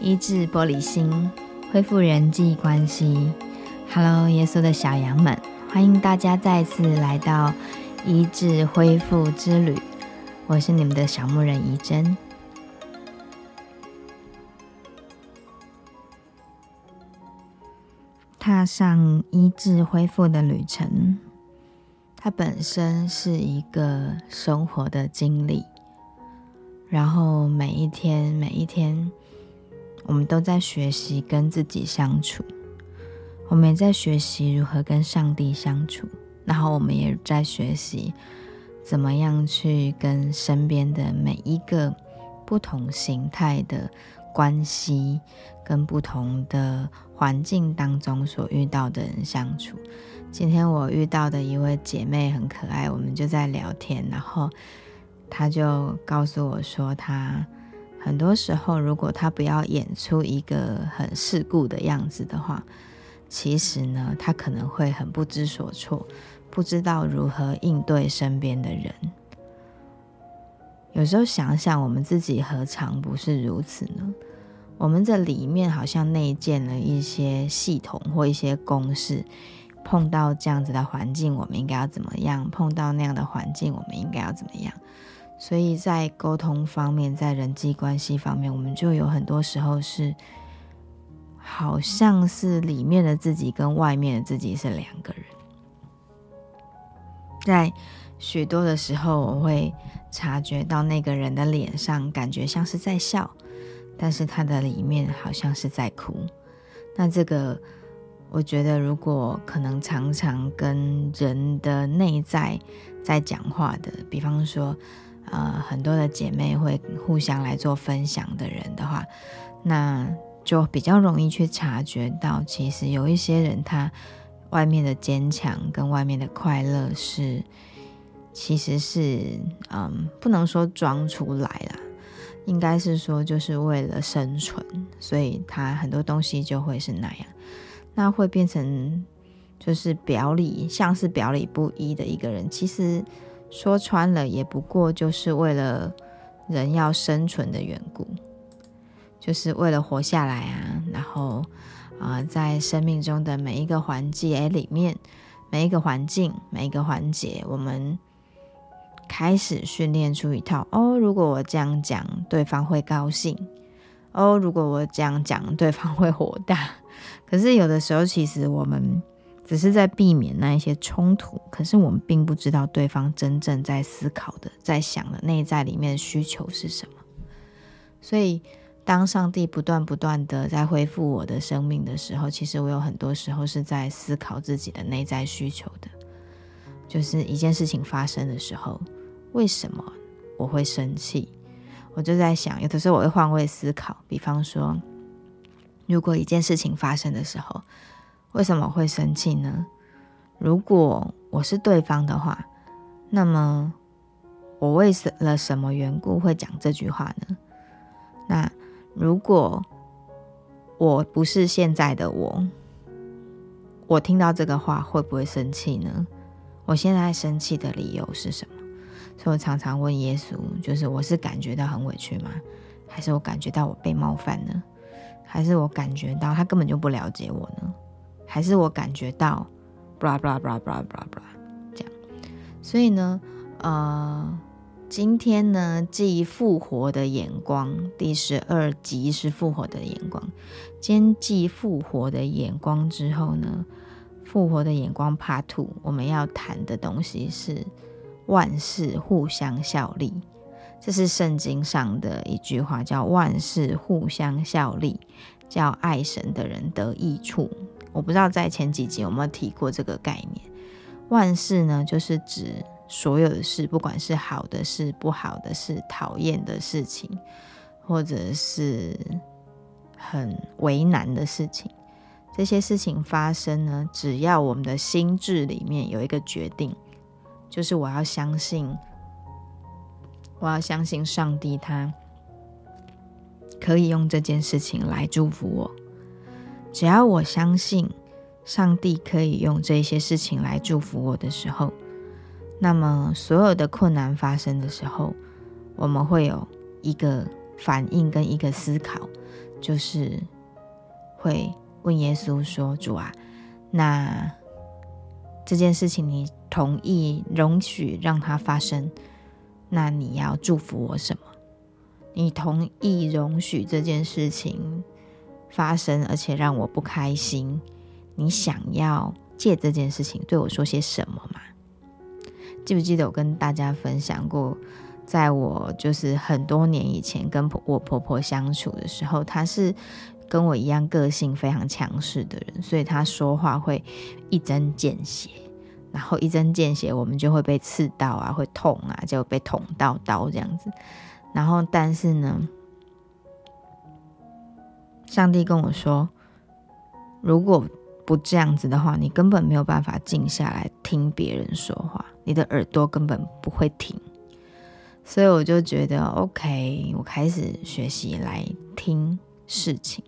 医治玻璃心，恢复人际关系。Hello，耶稣的小羊们，欢迎大家再次来到医治恢复之旅。我是你们的小牧人怡珍。踏上医治恢复的旅程，它本身是一个生活的经历，然后每一天每一天。我们都在学习跟自己相处，我们也在学习如何跟上帝相处，然后我们也在学习怎么样去跟身边的每一个不同形态的关系，跟不同的环境当中所遇到的人相处。今天我遇到的一位姐妹很可爱，我们就在聊天，然后他就告诉我说他。很多时候，如果他不要演出一个很世故的样子的话，其实呢，他可能会很不知所措，不知道如何应对身边的人。有时候想想，我们自己何尝不是如此呢？我们这里面好像内建了一些系统或一些公式，碰到这样子的环境，我们应该要怎么样？碰到那样的环境，我们应该要怎么样？所以在沟通方面，在人际关系方面，我们就有很多时候是，好像是里面的自己跟外面的自己是两个人。在许多的时候，我会察觉到那个人的脸上感觉像是在笑，但是他的里面好像是在哭。那这个，我觉得如果可能常常跟人的内在在讲话的，比方说。呃，很多的姐妹会互相来做分享的人的话，那就比较容易去察觉到，其实有一些人他外面的坚强跟外面的快乐是，其实是嗯，不能说装出来啦，应该是说就是为了生存，所以他很多东西就会是那样，那会变成就是表里像是表里不一的一个人，其实。说穿了，也不过就是为了人要生存的缘故，就是为了活下来啊。然后啊，在生命中的每一个环节里面，每一个环境，每一个环节，我们开始训练出一套哦。如果我这样讲，对方会高兴；哦，如果我这样讲，对方会火大。可是有的时候，其实我们。只是在避免那一些冲突，可是我们并不知道对方真正在思考的、在想的内在里面的需求是什么。所以，当上帝不断不断的在恢复我的生命的时候，其实我有很多时候是在思考自己的内在需求的。就是一件事情发生的时候，为什么我会生气？我就在想，有的时候我会换位思考，比方说，如果一件事情发生的时候。为什么会生气呢？如果我是对方的话，那么我为了什么缘故会讲这句话呢？那如果我不是现在的我，我听到这个话会不会生气呢？我现在生气的理由是什么？所以我常常问耶稣，就是我是感觉到很委屈吗？还是我感觉到我被冒犯呢？还是我感觉到他根本就不了解我呢？还是我感觉到，bla bla bla bla bla bla，这样，所以呢，呃，今天呢，继复活的眼光第十二集是复活的眼光，今天继复活的眼光之后呢，复活的眼光 Part Two，我们要谈的东西是万事互相效力，这是圣经上的一句话，叫万事互相效力，叫爱神的人得益处。我不知道在前几集有没有提过这个概念。万事呢，就是指所有的事，不管是好的事、不好的事、讨厌的事情，或者是很为难的事情，这些事情发生呢，只要我们的心智里面有一个决定，就是我要相信，我要相信上帝，他可以用这件事情来祝福我。只要我相信上帝可以用这些事情来祝福我的时候，那么所有的困难发生的时候，我们会有一个反应跟一个思考，就是会问耶稣说：“主啊，那这件事情你同意容许让它发生，那你要祝福我什么？你同意容许这件事情发生，而且让我不开心，你想要借这件事情对我说些什么吗？”记不记得我跟大家分享过？在我就是很多年以前跟婆我婆婆相处的时候，她是跟我一样个性非常强势的人，所以她说话会一针见血，然后一针见血，我们就会被刺到啊，会痛啊，就被捅到刀这样子。然后，但是呢，上帝跟我说，如果不这样子的话，你根本没有办法静下来听别人说话，你的耳朵根本不会停。所以我就觉得，OK，我开始学习来听事情，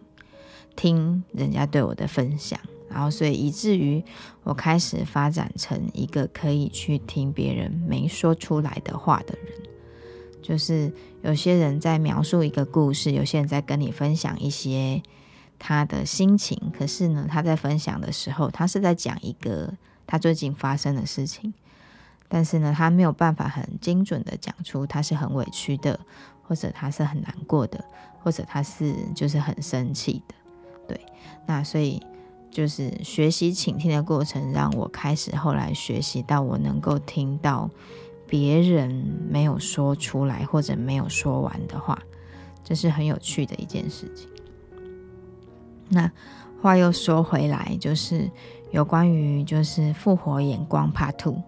听人家对我的分享，然后所以以至于我开始发展成一个可以去听别人没说出来的话的人。就是有些人在描述一个故事，有些人在跟你分享一些他的心情，可是呢，他在分享的时候，他是在讲一个他最近发生的事情。但是呢，他没有办法很精准的讲出他是很委屈的，或者他是很难过的，或者他是就是很生气的，对。那所以就是学习倾听的过程，让我开始后来学习到我能够听到别人没有说出来或者没有说完的话，这是很有趣的一件事情。那话又说回来，就是有关于就是复活眼光 Part Two。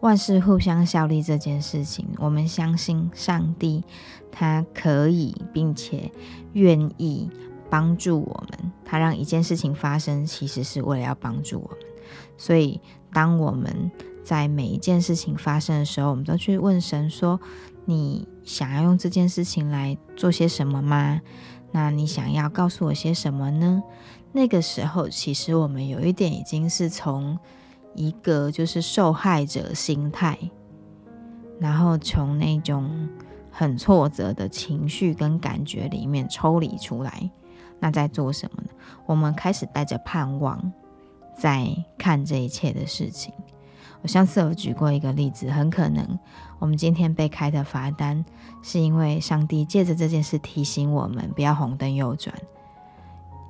万事互相效力这件事情，我们相信上帝，他可以并且愿意帮助我们。他让一件事情发生，其实是为了要帮助我们。所以，当我们在每一件事情发生的时候，我们都去问神说：“你想要用这件事情来做些什么吗？那你想要告诉我些什么呢？”那个时候，其实我们有一点已经是从。一个就是受害者心态，然后从那种很挫折的情绪跟感觉里面抽离出来，那在做什么呢？我们开始带着盼望在看这一切的事情。我上次有举过一个例子，很可能我们今天被开的罚单，是因为上帝借着这件事提醒我们不要红灯右转。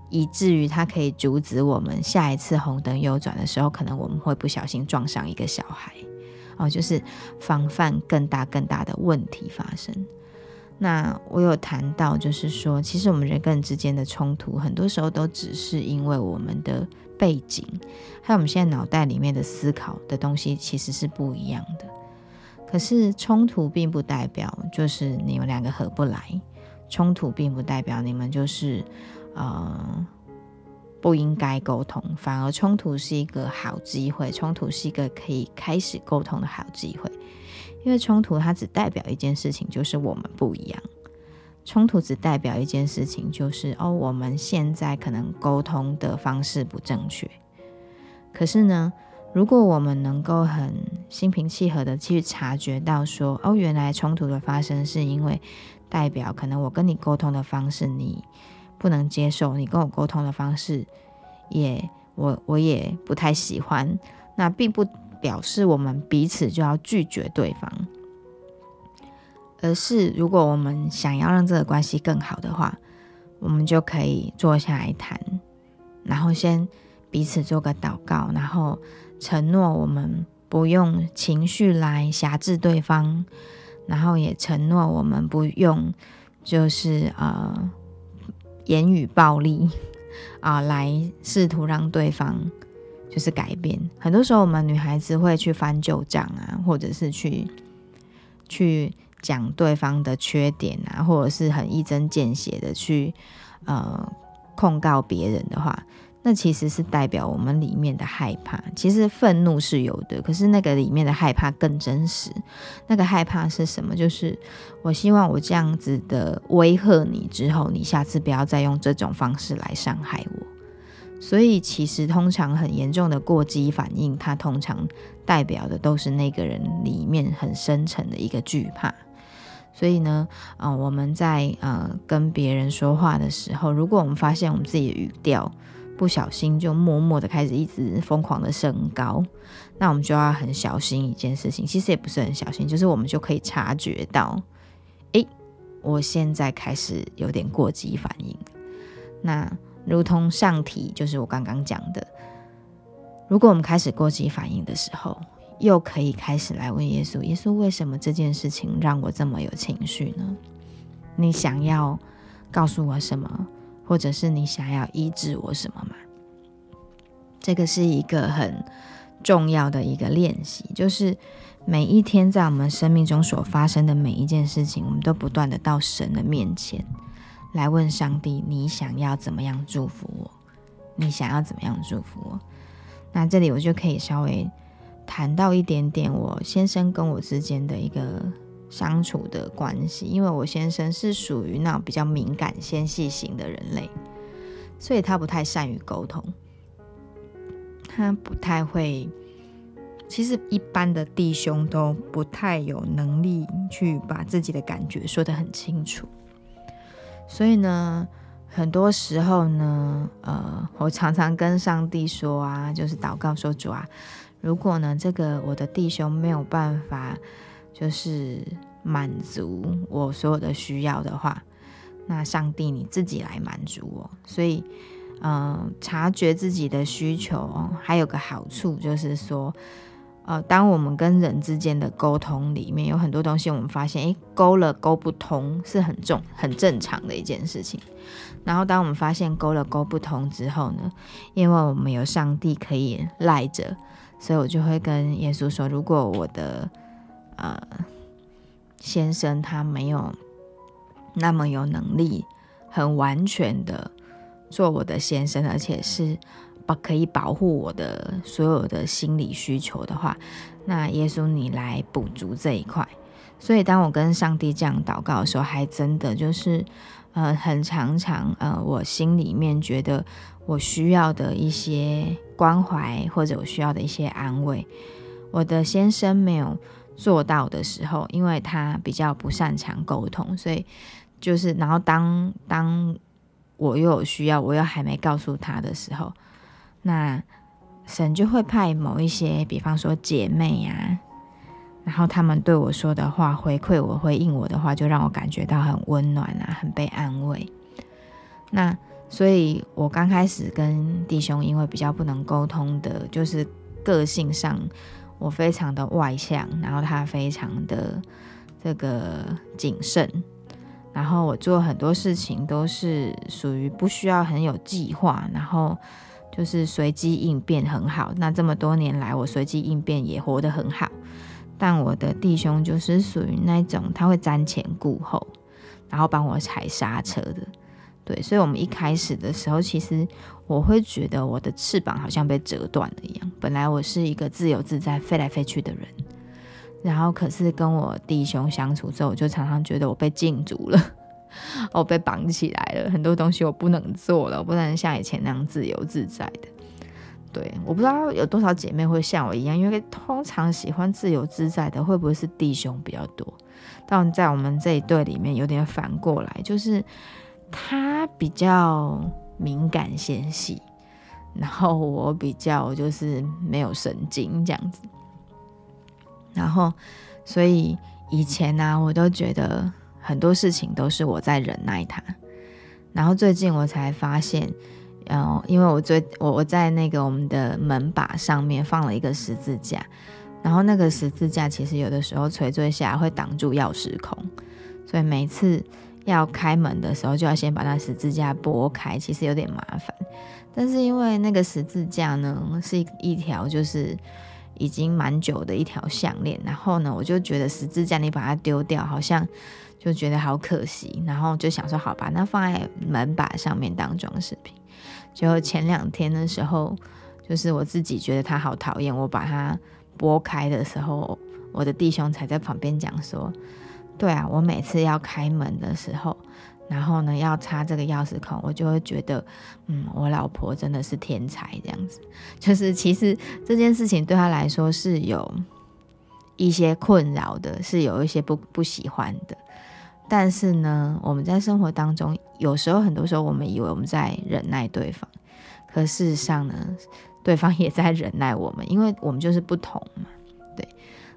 以至于它可以阻止我们下一次红灯右转的时候，可能我们会不小心撞上一个小孩，哦，就是防范更大更大的问题发生。那我有谈到，就是说，其实我们人跟人之间的冲突，很多时候都只是因为我们的背景，还有我们现在脑袋里面的思考的东西其实是不一样的。可是冲突并不代表就是你们两个合不来，冲突并不代表你们就是。呃，不应该沟通，反而冲突是一个好机会。冲突是一个可以开始沟通的好机会，因为冲突它只代表一件事情，就是我们不一样。冲突只代表一件事情，就是哦，我们现在可能沟通的方式不正确。可是呢，如果我们能够很心平气和的去察觉到，说哦，原来冲突的发生是因为代表可能我跟你沟通的方式你。不能接受你跟我沟通的方式，也我我也不太喜欢。那并不表示我们彼此就要拒绝对方，而是如果我们想要让这个关系更好的话，我们就可以坐下来谈，然后先彼此做个祷告，然后承诺我们不用情绪来辖制对方，然后也承诺我们不用就是呃。言语暴力 啊，来试图让对方就是改变。很多时候，我们女孩子会去翻旧账啊，或者是去去讲对方的缺点啊，或者是很一针见血的去呃控告别人的话。那其实是代表我们里面的害怕。其实愤怒是有的，可是那个里面的害怕更真实。那个害怕是什么？就是我希望我这样子的威吓你之后，你下次不要再用这种方式来伤害我。所以其实通常很严重的过激反应，它通常代表的都是那个人里面很深沉的一个惧怕。所以呢，呃，我们在呃跟别人说话的时候，如果我们发现我们自己的语调不小心就默默的开始一直疯狂的升高，那我们就要很小心一件事情。其实也不是很小心，就是我们就可以察觉到，诶，我现在开始有点过激反应。那如同上题，就是我刚刚讲的，如果我们开始过激反应的时候，又可以开始来问耶稣：耶稣，为什么这件事情让我这么有情绪呢？你想要告诉我什么，或者是你想要医治我什么吗？这个是一个很重要的一个练习，就是每一天在我们生命中所发生的每一件事情，我们都不断的到神的面前来问上帝：你想要怎么样祝福我？你想要怎么样祝福我？那这里我就可以稍微。谈到一点点我先生跟我之间的一个相处的关系，因为我先生是属于那种比较敏感、纤细型的人类，所以他不太善于沟通，他不太会。其实一般的弟兄都不太有能力去把自己的感觉说得很清楚，所以呢，很多时候呢，呃，我常常跟上帝说啊，就是祷告说主啊。如果呢，这个我的弟兄没有办法，就是满足我所有的需要的话，那上帝你自己来满足我。所以，嗯，察觉自己的需求，还有个好处就是说，呃，当我们跟人之间的沟通里面有很多东西，我们发现，诶，沟了沟不通是很重、很正常的一件事情。然后，当我们发现沟了沟不通之后呢，因为我们有上帝可以赖着。所以我就会跟耶稣说：“如果我的呃先生他没有那么有能力，很完全的做我的先生，而且是可以保护我的所有的心理需求的话，那耶稣你来补足这一块。所以当我跟上帝这样祷告的时候，还真的就是呃很常常呃我心里面觉得。”我需要的一些关怀，或者我需要的一些安慰，我的先生没有做到的时候，因为他比较不擅长沟通，所以就是，然后当当我又有需要，我又还没告诉他的时候，那神就会派某一些，比方说姐妹呀，然后他们对我说的话，回馈我，回应我的话，就让我感觉到很温暖啊，很被安慰。那。所以我刚开始跟弟兄，因为比较不能沟通的，就是个性上我非常的外向，然后他非常的这个谨慎，然后我做很多事情都是属于不需要很有计划，然后就是随机应变很好。那这么多年来，我随机应变也活得很好。但我的弟兄就是属于那种他会瞻前顾后，然后帮我踩刹车的。对，所以，我们一开始的时候，其实我会觉得我的翅膀好像被折断了一样。本来我是一个自由自在、飞来飞去的人，然后可是跟我弟兄相处之后，我就常常觉得我被禁足了，我 被绑起来了，很多东西我不能做了，我不能像以前那样自由自在的。对，我不知道有多少姐妹会像我一样，因为通常喜欢自由自在的，会不会是弟兄比较多？但在我们这一对里面，有点反过来，就是。他比较敏感纤细，然后我比较就是没有神经这样子，然后所以以前呢，我都觉得很多事情都是我在忍耐他，然后最近我才发现，嗯，因为我最我我在那个我们的门把上面放了一个十字架，然后那个十字架其实有的时候垂坠下来会挡住钥匙孔，所以每次。要开门的时候，就要先把那十字架拨开，其实有点麻烦。但是因为那个十字架呢，是一条就是已经蛮久的一条项链，然后呢，我就觉得十字架你把它丢掉，好像就觉得好可惜。然后就想说，好吧，那放在门把上面当装饰品。就前两天的时候，就是我自己觉得它好讨厌，我把它拨开的时候，我的弟兄才在旁边讲说。对啊，我每次要开门的时候，然后呢要插这个钥匙孔，我就会觉得，嗯，我老婆真的是天才这样子。就是其实这件事情对他来说是有一些困扰的，是有一些不不喜欢的。但是呢，我们在生活当中，有时候很多时候我们以为我们在忍耐对方，可事实上呢，对方也在忍耐我们，因为我们就是不同嘛。对，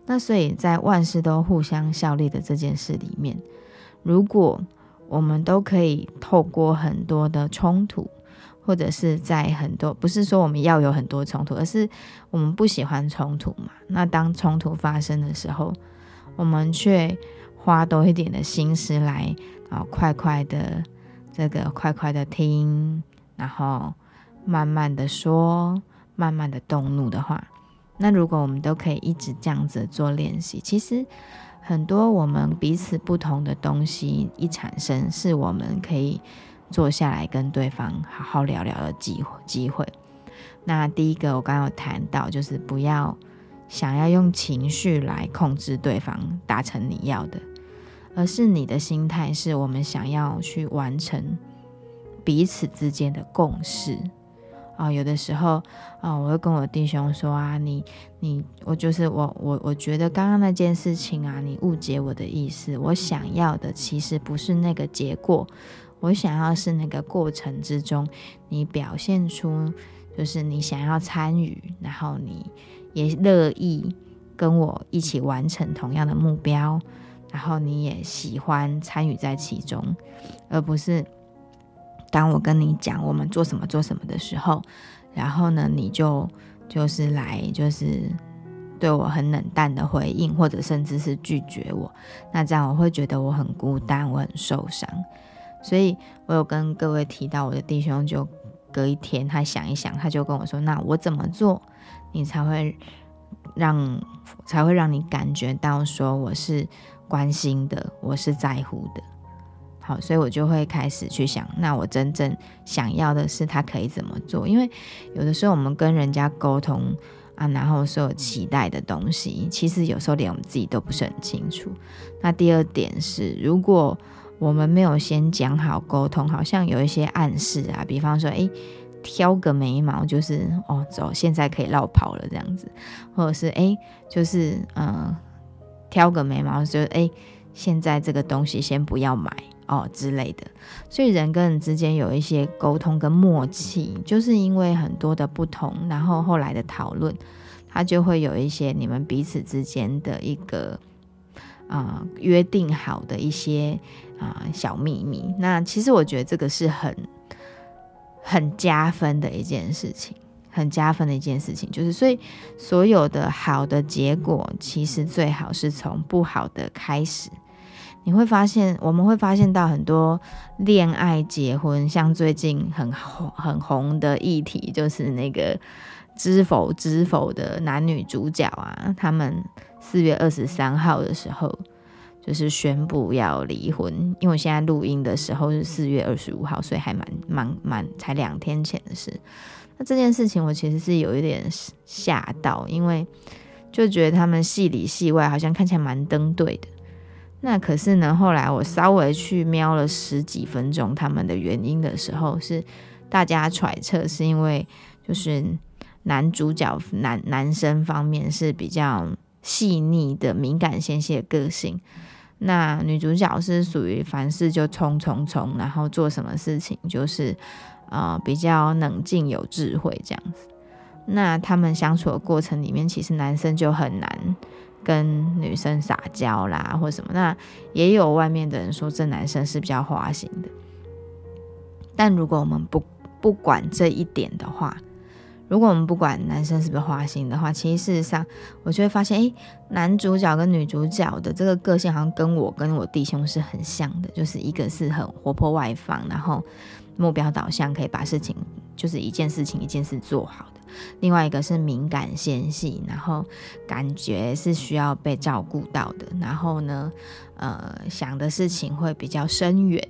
那所以在万事都互相效力的这件事里面，如果我们都可以透过很多的冲突。或者是在很多，不是说我们要有很多冲突，而是我们不喜欢冲突嘛。那当冲突发生的时候，我们却花多一点的心思来，啊，快快的这个快快的听，然后慢慢的说，慢慢的动怒的话，那如果我们都可以一直这样子做练习，其实很多我们彼此不同的东西一产生，是我们可以。坐下来跟对方好好聊聊的机机会。那第一个我刚刚有谈到，就是不要想要用情绪来控制对方达成你要的，而是你的心态是我们想要去完成彼此之间的共识啊。有的时候啊，我会跟我弟兄说啊，你你我就是我我我觉得刚刚那件事情啊，你误解我的意思，我想要的其实不是那个结果。我想要是那个过程之中，你表现出就是你想要参与，然后你也乐意跟我一起完成同样的目标，然后你也喜欢参与在其中，而不是当我跟你讲我们做什么做什么的时候，然后呢你就就是来就是对我很冷淡的回应，或者甚至是拒绝我，那这样我会觉得我很孤单，我很受伤。所以我有跟各位提到，我的弟兄就隔一天，他想一想，他就跟我说：“那我怎么做，你才会让才会让你感觉到说我是关心的，我是在乎的。”好，所以我就会开始去想，那我真正想要的是他可以怎么做？因为有的时候我们跟人家沟通啊，然后所有期待的东西，其实有时候连我们自己都不是很清楚。那第二点是，如果我们没有先讲好沟通，好像有一些暗示啊，比方说，诶，挑个眉毛就是哦，走，现在可以绕跑了这样子，或者是诶，就是嗯，挑个眉毛就诶，现在这个东西先不要买哦之类的。所以人跟人之间有一些沟通跟默契，就是因为很多的不同，然后后来的讨论，它就会有一些你们彼此之间的一个啊约定好的一些。啊，小秘密。那其实我觉得这个是很很加分的一件事情，很加分的一件事情。就是所以所有的好的结果，其实最好是从不好的开始。你会发现，我们会发现到很多恋爱结婚，像最近很红很红的议题，就是那个知否知否的男女主角啊，他们四月二十三号的时候。就是宣布要离婚，因为我现在录音的时候是四月二十五号，所以还蛮蛮蛮才两天前的事。那这件事情我其实是有一点吓到，因为就觉得他们戏里戏外好像看起来蛮登对的。那可是呢，后来我稍微去瞄了十几分钟他们的原因的时候，是大家揣测是因为就是男主角男男生方面是比较细腻的敏感纤细的个性。那女主角是属于凡事就冲冲冲，然后做什么事情就是呃比较冷静有智慧这样子。那他们相处的过程里面，其实男生就很难跟女生撒娇啦，或什么。那也有外面的人说这男生是比较花心的。但如果我们不不管这一点的话，如果我们不管男生是不是花心的话，其实事实上我就会发现，诶，男主角跟女主角的这个个性好像跟我跟我弟兄是很像的，就是一个是很活泼外放，然后目标导向，可以把事情就是一件事情一件事做好的；另外一个是敏感纤细，然后感觉是需要被照顾到的，然后呢，呃，想的事情会比较深远。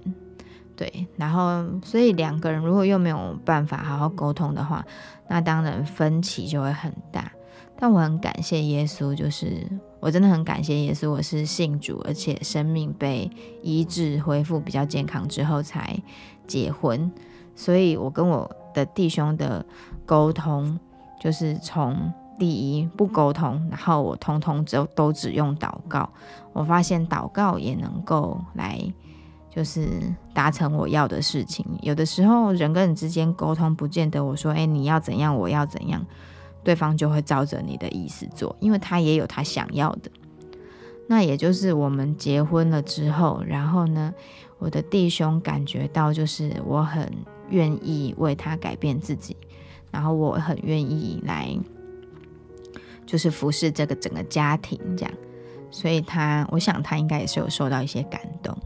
对，然后所以两个人如果又没有办法好好沟通的话，那当然分歧就会很大。但我很感谢耶稣，就是我真的很感谢耶稣，我是信主，而且生命被医治恢复比较健康之后才结婚。所以我跟我的弟兄的沟通，就是从第一不沟通，然后我通通都都只用祷告。我发现祷告也能够来，就是达成我要的事情。有的时候人跟人之间沟通，不见得我说，哎，你要怎样，我要怎样，对方就会照着你的意思做，因为他也有他想要的。那也就是我们结婚了之后，然后呢，我的弟兄感觉到就是我很愿意为他改变自己，然后我很愿意来，就是服侍这个整个家庭这样，所以他，我想他应该也是有受到一些感动。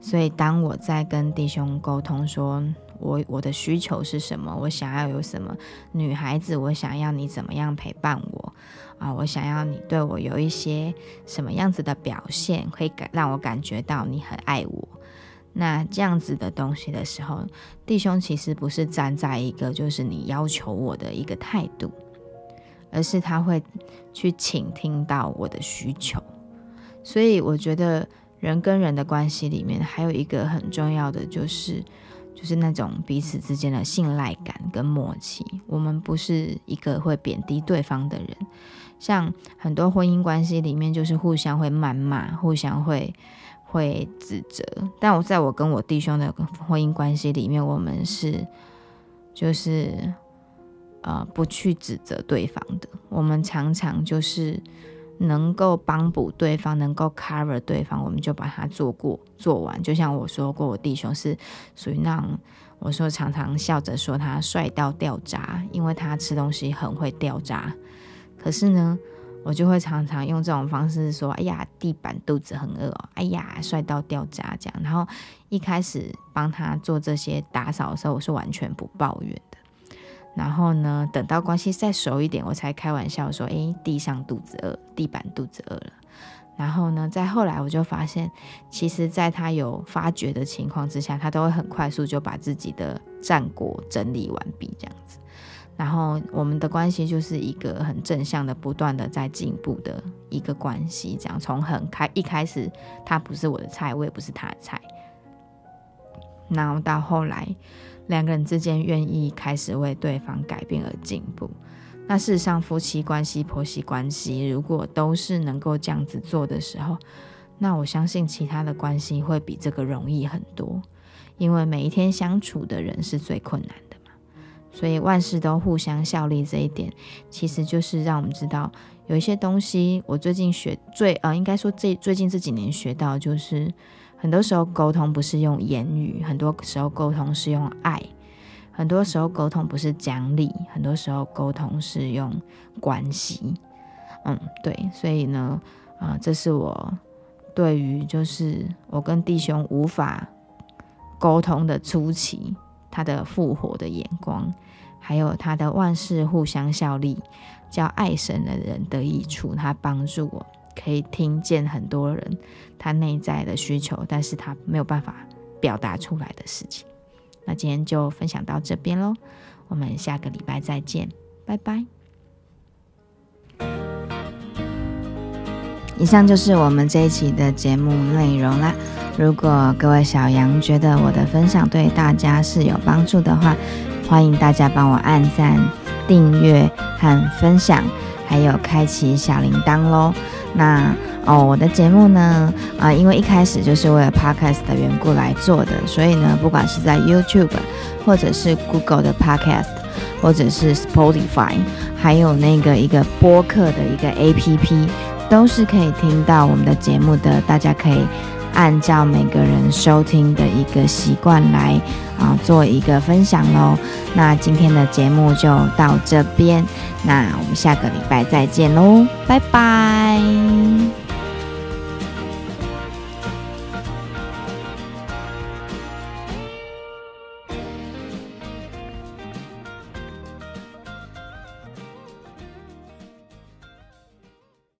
所以当我在跟弟兄沟通说，我我的需求是什么，我想要有什么，女孩子，我想要你怎么样陪伴我。啊，我想要你对我有一些什么样子的表现，可以感让我感觉到你很爱我。那这样子的东西的时候，弟兄其实不是站在一个就是你要求我的一个态度，而是他会去倾听到我的需求。所以我觉得人跟人的关系里面还有一个很重要的就是。就是那种彼此之间的信赖感跟默契。我们不是一个会贬低对方的人，像很多婚姻关系里面，就是互相会谩骂，互相会会指责。但我在我跟我弟兄的婚姻关系里面，我们是就是呃不去指责对方的。我们常常就是。能够帮补对方，能够 cover 对方，我们就把它做过做完。就像我说过，我弟兄是属于那种，我说常常笑着说他帅到掉渣，因为他吃东西很会掉渣。可是呢，我就会常常用这种方式说：“哎呀，地板肚子很饿哦，哎呀，帅到掉渣这样。”然后一开始帮他做这些打扫的时候，我是完全不抱怨。然后呢，等到关系再熟一点，我才开玩笑说：“诶，地上肚子饿，地板肚子饿了。”然后呢，再后来我就发现，其实在他有发觉的情况之下，他都会很快速就把自己的战果整理完毕，这样子。然后我们的关系就是一个很正向的、不断的在进步的一个关系。这样从很开一开始，他不是我的菜，我也不是他的菜。然后到后来。两个人之间愿意开始为对方改变而进步，那事实上夫妻关系、婆媳关系，如果都是能够这样子做的时候，那我相信其他的关系会比这个容易很多。因为每一天相处的人是最困难的嘛，所以万事都互相效力这一点，其实就是让我们知道有一些东西。我最近学最呃，应该说这最近这几年学到就是。很多时候沟通不是用言语，很多时候沟通是用爱，很多时候沟通不是讲理，很多时候沟通是用关系。嗯，对，所以呢，啊，这是我对于就是我跟弟兄无法沟通的初期，他的复活的眼光，还有他的万事互相效力，叫爱神的人得益处，他帮助我。可以听见很多人他内在的需求，但是他没有办法表达出来的事情。那今天就分享到这边喽，我们下个礼拜再见，拜拜。以上就是我们这一期的节目内容啦。如果各位小羊觉得我的分享对大家是有帮助的话，欢迎大家帮我按赞、订阅和分享，还有开启小铃铛喽。那哦，我的节目呢，啊，因为一开始就是为了 podcast 的缘故来做的，所以呢，不管是在 YouTube，或者是 Google 的 podcast，或者是 Spotify，还有那个一个播客的一个 APP，都是可以听到我们的节目的。大家可以按照每个人收听的一个习惯来啊，做一个分享喽。那今天的节目就到这边。那我们下个礼拜再见喽，拜拜。